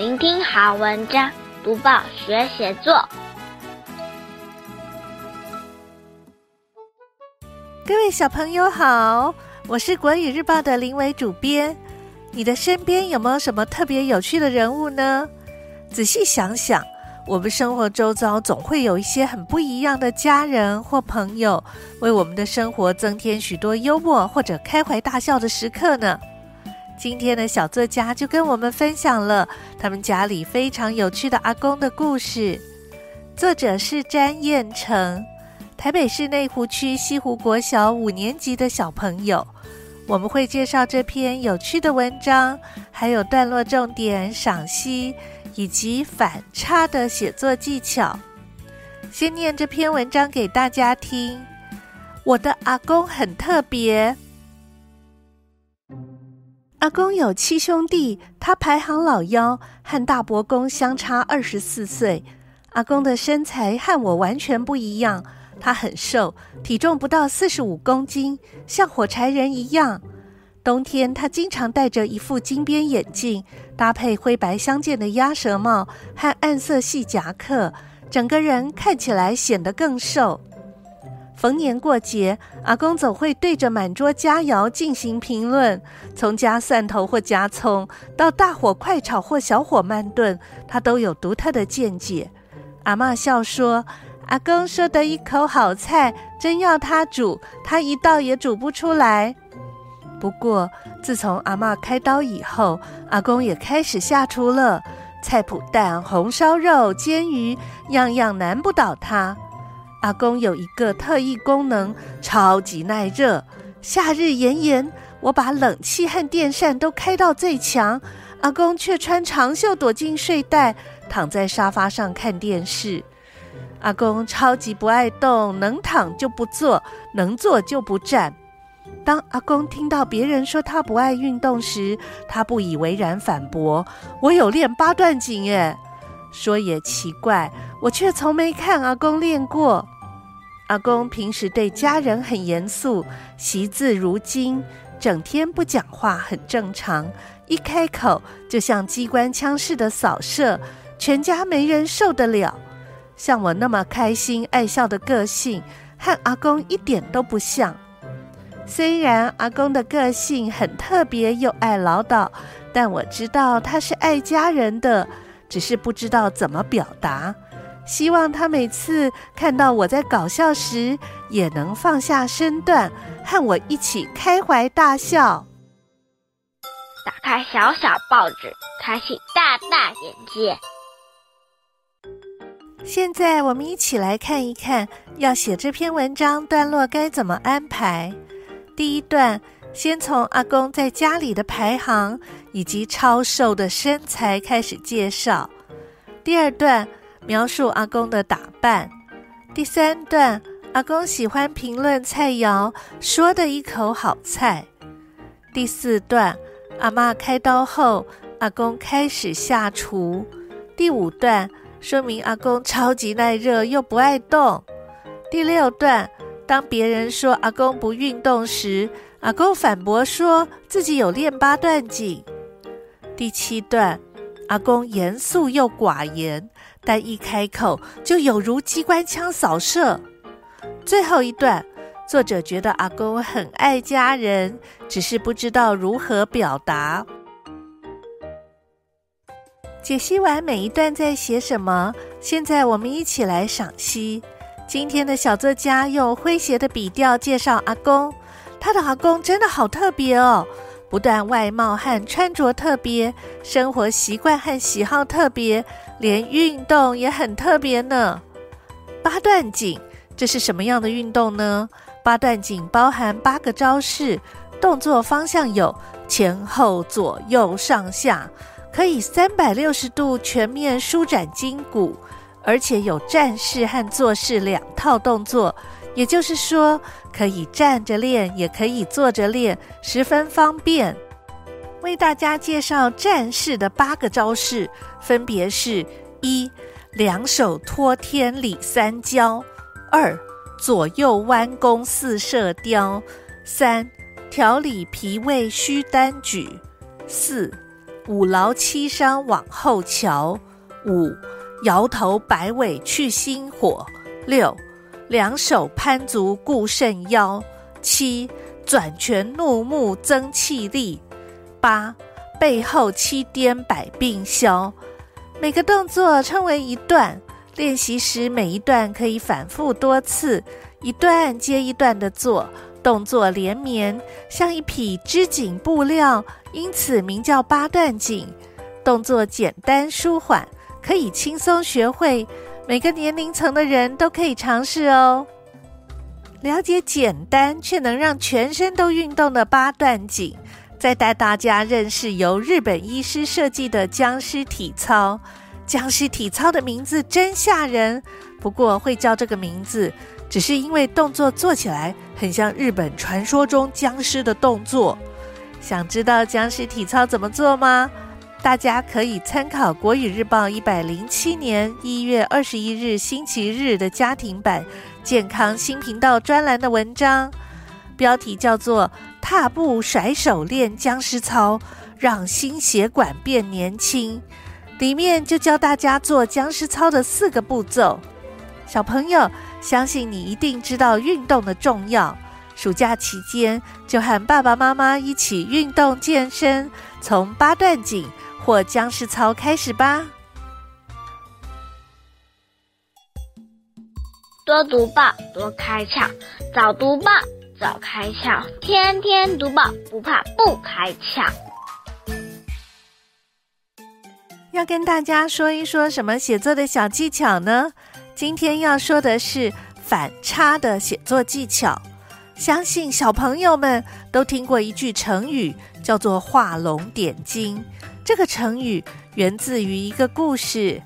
聆听好文章，读报学写作。各位小朋友好，我是国语日报的林伟主编。你的身边有没有什么特别有趣的人物呢？仔细想想，我们生活周遭总会有一些很不一样的家人或朋友，为我们的生活增添许多幽默或者开怀大笑的时刻呢。今天的小作家就跟我们分享了他们家里非常有趣的阿公的故事。作者是詹彦成，台北市内湖区西湖国小五年级的小朋友。我们会介绍这篇有趣的文章，还有段落重点赏析以及反差的写作技巧。先念这篇文章给大家听。我的阿公很特别。阿公有七兄弟，他排行老幺，和大伯公相差二十四岁。阿公的身材和我完全不一样。他很瘦，体重不到四十五公斤，像火柴人一样。冬天，他经常戴着一副金边眼镜，搭配灰白相间的鸭舌帽和暗色系夹克，整个人看起来显得更瘦。逢年过节，阿公总会对着满桌佳肴进行评论，从加蒜头或加葱到大火快炒或小火慢炖，他都有独特的见解。阿嬷笑说。阿公说的一口好菜，真要他煮，他一道也煮不出来。不过，自从阿嬷开刀以后，阿公也开始下厨了。菜脯蛋、红烧肉、煎鱼，样样难不倒他。阿公有一个特异功能，超级耐热。夏日炎炎，我把冷气和电扇都开到最强，阿公却穿长袖躲进睡袋，躺在沙发上看电视。阿公超级不爱动，能躺就不坐，能坐就不站。当阿公听到别人说他不爱运动时，他不以为然反驳：“我有练八段锦耶。”说也奇怪，我却从没看阿公练过。阿公平时对家人很严肃，惜字如金，整天不讲话很正常，一开口就像机关枪似的扫射，全家没人受得了。像我那么开心爱笑的个性，和阿公一点都不像。虽然阿公的个性很特别又爱唠叨，但我知道他是爱家人的，只是不知道怎么表达。希望他每次看到我在搞笑时，也能放下身段，和我一起开怀大笑。打开小小报纸，开启大大眼界。现在我们一起来看一看，要写这篇文章段落该怎么安排。第一段，先从阿公在家里的排行以及超瘦的身材开始介绍。第二段，描述阿公的打扮。第三段，阿公喜欢评论菜肴，说的一口好菜。第四段，阿嬷开刀后，阿公开始下厨。第五段。说明阿公超级耐热又不爱动。第六段，当别人说阿公不运动时，阿公反驳说自己有练八段锦。第七段，阿公严肃又寡言，但一开口就有如机关枪扫射。最后一段，作者觉得阿公很爱家人，只是不知道如何表达。解析完每一段在写什么，现在我们一起来赏析。今天的小作家用诙谐的笔调介绍阿公，他的阿公真的好特别哦，不但外貌和穿着特别，生活习惯和喜好特别，连运动也很特别呢。八段锦，这是什么样的运动呢？八段锦包含八个招式，动作方向有前后左右上下。可以三百六十度全面舒展筋骨，而且有站式和坐式两套动作，也就是说，可以站着练，也可以坐着练，十分方便。为大家介绍站式的八个招式，分别是：一、两手托天理三焦；二、左右弯弓四射雕；三、调理脾胃虚单举；四。五劳七伤往后瞧；五摇头摆尾去心火；六两手攀足固肾腰；七转拳怒目增气力；八背后七颠百病消。每个动作称为一段。练习时，每一段可以反复多次，一段接一段的做，动作连绵，像一匹织锦布料，因此名叫八段锦。动作简单舒缓，可以轻松学会，每个年龄层的人都可以尝试哦。了解简单却能让全身都运动的八段锦，再带大家认识由日本医师设计的僵尸体操。僵尸体操的名字真吓人，不过会叫这个名字，只是因为动作做起来很像日本传说中僵尸的动作。想知道僵尸体操怎么做吗？大家可以参考《国语日报》一百零七年一月二十一日星期日的家庭版健康新频道专栏的文章，标题叫做《踏步甩手练僵尸操，让心血管变年轻》。里面就教大家做僵尸操的四个步骤。小朋友，相信你一定知道运动的重要。暑假期间，就和爸爸妈妈一起运动健身，从八段锦或僵尸操开始吧。多读报，多开窍；早读报，早开窍；天天读报，不怕不开窍。要跟大家说一说什么写作的小技巧呢？今天要说的是反差的写作技巧。相信小朋友们都听过一句成语，叫做“画龙点睛”。这个成语源自于一个故事：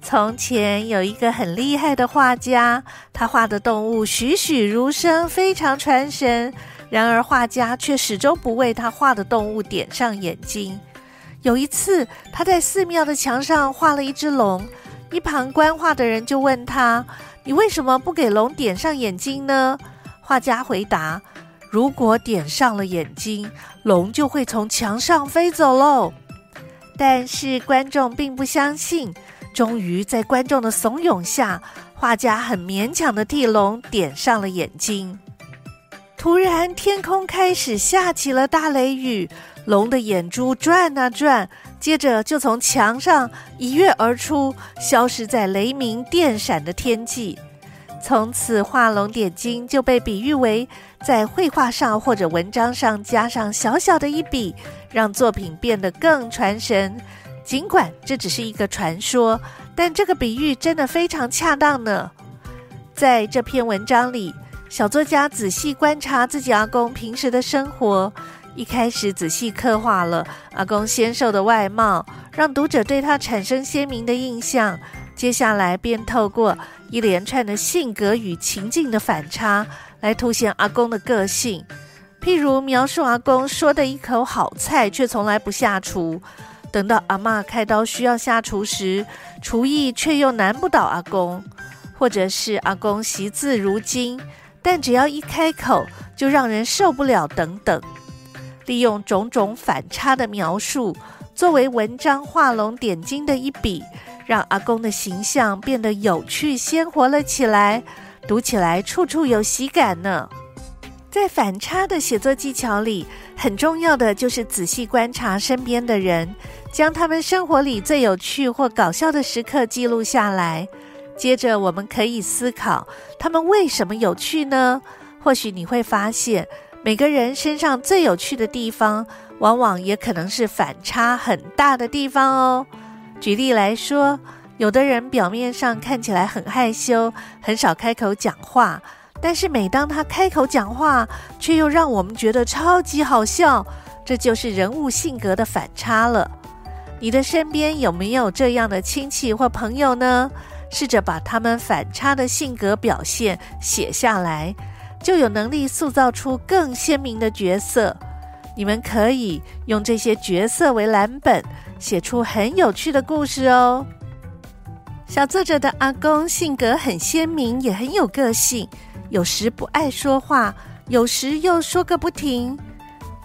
从前有一个很厉害的画家，他画的动物栩栩如生，非常传神。然而画家却始终不为他画的动物点上眼睛。有一次，他在寺庙的墙上画了一只龙，一旁观画的人就问他：“你为什么不给龙点上眼睛呢？”画家回答：“如果点上了眼睛，龙就会从墙上飞走喽。”但是观众并不相信。终于在观众的怂恿下，画家很勉强的替龙点上了眼睛。突然，天空开始下起了大雷雨。龙的眼珠转啊转，接着就从墙上一跃而出，消失在雷鸣电闪的天际。从此，画龙点睛就被比喻为在绘画上或者文章上加上小小的一笔，让作品变得更传神。尽管这只是一个传说，但这个比喻真的非常恰当呢。在这篇文章里，小作家仔细观察自己阿公平时的生活。一开始仔细刻画了阿公纤瘦的外貌，让读者对他产生鲜明的印象。接下来便透过一连串的性格与情境的反差，来凸显阿公的个性。譬如描述阿公说的一口好菜，却从来不下厨；等到阿嬷开刀需要下厨时，厨艺却又难不倒阿公；或者是阿公惜字如金，但只要一开口就让人受不了等等。利用种种反差的描述，作为文章画龙点睛的一笔，让阿公的形象变得有趣鲜活了起来，读起来处处有喜感呢。在反差的写作技巧里，很重要的就是仔细观察身边的人，将他们生活里最有趣或搞笑的时刻记录下来。接着，我们可以思考他们为什么有趣呢？或许你会发现。每个人身上最有趣的地方，往往也可能是反差很大的地方哦。举例来说，有的人表面上看起来很害羞，很少开口讲话，但是每当他开口讲话，却又让我们觉得超级好笑。这就是人物性格的反差了。你的身边有没有这样的亲戚或朋友呢？试着把他们反差的性格表现写下来。就有能力塑造出更鲜明的角色。你们可以用这些角色为蓝本，写出很有趣的故事哦。小作者的阿公性格很鲜明，也很有个性，有时不爱说话，有时又说个不停。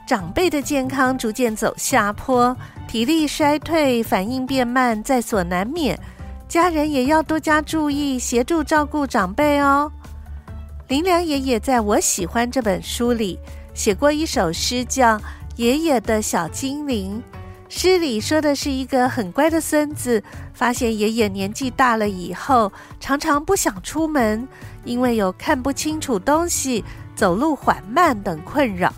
长辈的健康逐渐走下坡，体力衰退，反应变慢，在所难免。家人也要多加注意，协助照顾长辈哦。林良爷爷在我喜欢这本书里写过一首诗，叫《爷爷的小精灵》。诗里说的是一个很乖的孙子，发现爷爷年纪大了以后，常常不想出门，因为有看不清楚东西、走路缓慢等困扰。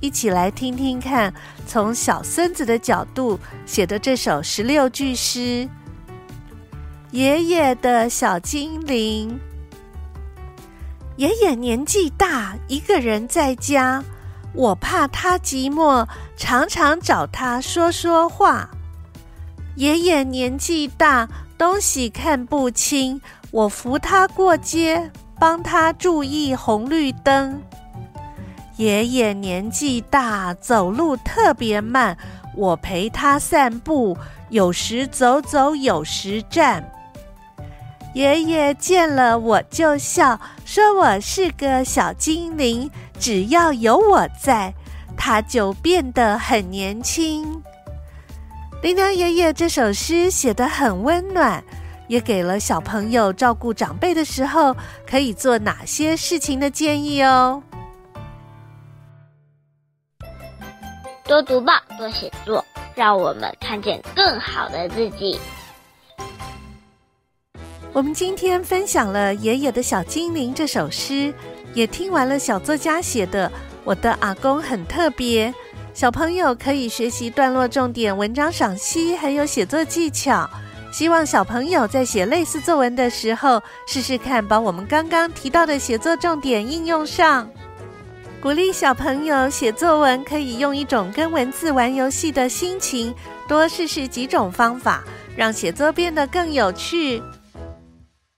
一起来听听看，从小孙子的角度写的这首十六句诗。爷爷的小精灵，爷爷年纪大，一个人在家，我怕他寂寞，常常找他说说话。爷爷年纪大，东西看不清，我扶他过街，帮他注意红绿灯。爷爷年纪大，走路特别慢，我陪他散步，有时走走，有时站。爷爷见了我就笑，说我是个小精灵，只要有我在，他就变得很年轻。林良爷爷这首诗写得很温暖，也给了小朋友照顾长辈的时候可以做哪些事情的建议哦。多读报，多写作，让我们看见更好的自己。我们今天分享了《爷爷的小精灵》这首诗，也听完了小作家写的《我的阿公很特别》。小朋友可以学习段落重点、文章赏析，还有写作技巧。希望小朋友在写类似作文的时候，试试看把我们刚刚提到的写作重点应用上。鼓励小朋友写作文，可以用一种跟文字玩游戏的心情，多试试几种方法，让写作变得更有趣。